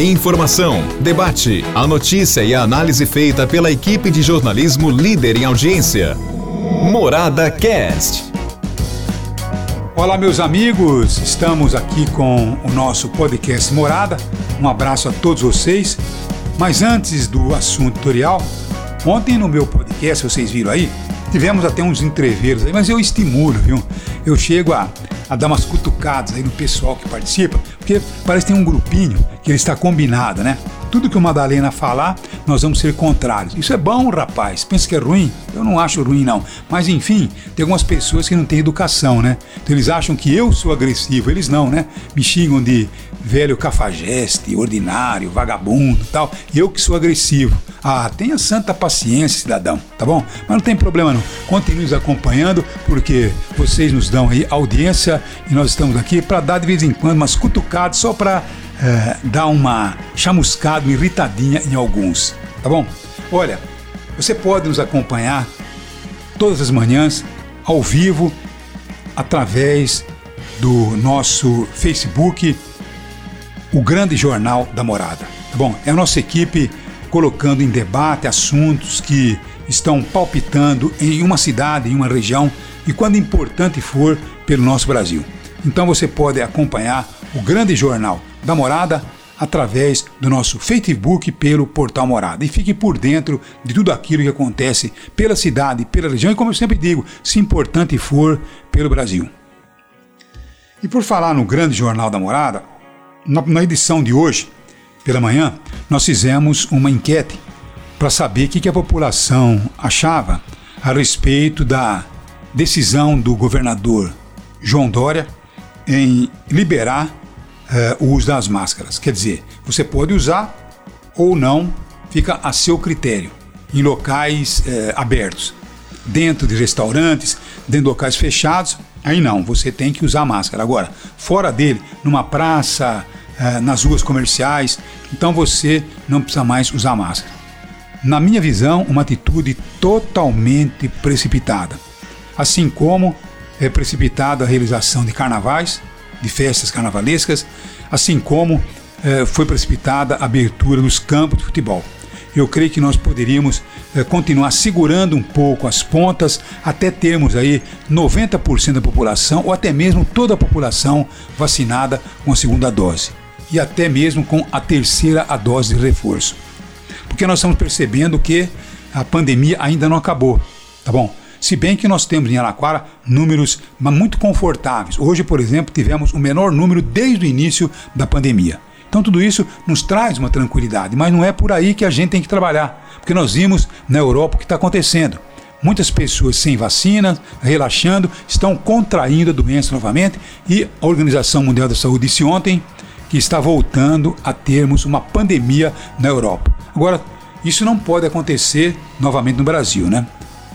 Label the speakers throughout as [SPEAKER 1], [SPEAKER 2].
[SPEAKER 1] Informação, debate, a notícia e a análise feita pela equipe de jornalismo líder em audiência. Morada Cast.
[SPEAKER 2] Olá, meus amigos, estamos aqui com o nosso podcast Morada. Um abraço a todos vocês. Mas antes do assunto tutorial, ontem no meu podcast, vocês viram aí, tivemos até uns entreveiros aí, mas eu estimulo, viu? Eu chego a a dar umas cutucadas aí no pessoal que participa, porque parece que tem um grupinho que ele está combinado, né? Tudo que o Madalena falar, nós vamos ser contrários. Isso é bom, rapaz. Pensa que é ruim? Eu não acho ruim, não. Mas enfim, tem algumas pessoas que não têm educação, né? Então eles acham que eu sou agressivo. Eles não, né? Me xingam de velho cafajeste, ordinário, vagabundo tal. Eu que sou agressivo. Ah, tenha santa paciência, cidadão, tá bom? Mas não tem problema não. Continue nos acompanhando, porque vocês nos dão aí audiência e nós estamos aqui para dar de vez em quando umas cutucadas só para é, dar uma chamuscada, uma irritadinha em alguns, tá bom? Olha, você pode nos acompanhar todas as manhãs, ao vivo, através do nosso Facebook, o Grande Jornal da Morada. Tá bom? É a nossa equipe colocando em debate assuntos que estão palpitando em uma cidade, em uma região e quando importante for pelo nosso Brasil. Então você pode acompanhar o Grande Jornal da Morada através do nosso Facebook pelo Portal Morada. E fique por dentro de tudo aquilo que acontece pela cidade, pela região e, como eu sempre digo, se importante for, pelo Brasil. E por falar no Grande Jornal da Morada, na, edição de hoje, pela manhã, nós fizemos uma enquete para saber o que, que a população achava a respeito da decisão do governador João Dória em liberar uh, o uso das máscaras. Quer dizer, você pode usar ou não, fica a seu critério, em locais uh, abertos. Dentro de restaurantes, dentro de locais fechados, aí não, você tem que usar máscara. Agora, fora dele, numa praça, uh, nas ruas comerciais, então você não precisa mais usar máscara. Na minha visão, uma atitude totalmente precipitada. Assim como é precipitada a realização de carnavais, de festas carnavalescas, assim como eh, foi precipitada a abertura dos campos de futebol. Eu creio que nós poderíamos eh, continuar segurando um pouco as pontas até termos aí 90% da população ou até mesmo toda a população vacinada com a segunda dose e até mesmo com a terceira a dose de reforço. Porque nós estamos percebendo que a pandemia ainda não acabou, tá bom? Se bem que nós temos em Araquara números muito confortáveis. Hoje, por exemplo, tivemos o menor número desde o início da pandemia. Então tudo isso nos traz uma tranquilidade, mas não é por aí que a gente tem que trabalhar, porque nós vimos na Europa o que está acontecendo. Muitas pessoas sem vacina, relaxando, estão contraindo a doença novamente e a Organização Mundial da Saúde disse ontem que está voltando a termos uma pandemia na Europa. Agora, isso não pode acontecer novamente no Brasil, né?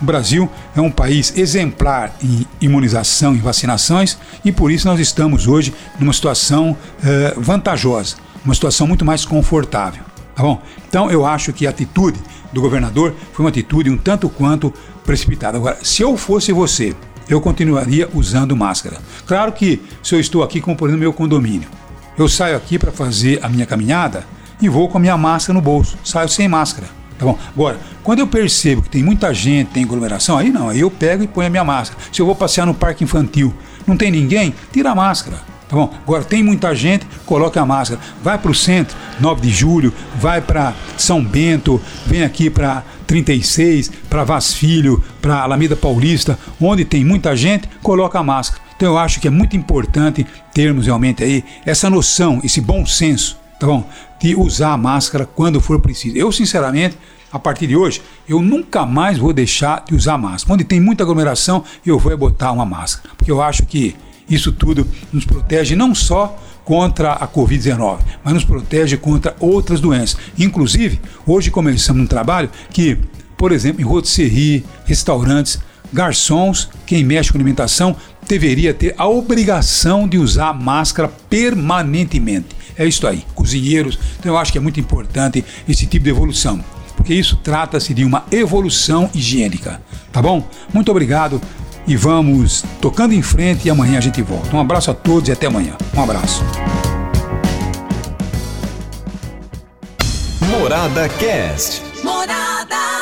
[SPEAKER 2] O Brasil é um país exemplar em imunização e vacinações e por isso nós estamos hoje numa situação eh, vantajosa, uma situação muito mais confortável. Tá bom? Então eu acho que a atitude do governador foi uma atitude um tanto quanto precipitada. Agora, se eu fosse você, eu continuaria usando máscara. Claro que se eu estou aqui, como por exemplo, meu condomínio, eu saio aqui para fazer a minha caminhada e vou com a minha máscara no bolso, saio sem máscara. Tá bom? Agora, quando eu percebo que tem muita gente, tem aglomeração, aí não, aí eu pego e ponho a minha máscara. Se eu vou passear no parque infantil, não tem ninguém, tira a máscara. Tá bom? Agora tem muita gente, coloca a máscara. Vai para o centro, 9 de julho, vai para São Bento, vem aqui para 36, para Vaz Filho, para Alameda Paulista, onde tem muita gente, coloca a máscara. Então eu acho que é muito importante termos realmente aí essa noção, esse bom senso, tá bom? De usar a máscara quando for preciso. Eu, sinceramente, a partir de hoje, eu nunca mais vou deixar de usar máscara. Onde tem muita aglomeração, eu vou botar uma máscara. Porque eu acho que isso tudo nos protege não só contra a Covid-19, mas nos protege contra outras doenças. Inclusive, hoje começamos um trabalho que, por exemplo, em rotisserie, restaurantes, garçons, quem mexe com alimentação, deveria ter a obrigação de usar máscara permanentemente. É isso aí, cozinheiros. Então eu acho que é muito importante esse tipo de evolução porque isso trata-se de uma evolução higiênica. Tá bom? Muito obrigado e vamos tocando em frente e amanhã a gente volta. Um abraço a todos e até amanhã. Um abraço.
[SPEAKER 1] Morada Cast.
[SPEAKER 3] Morada.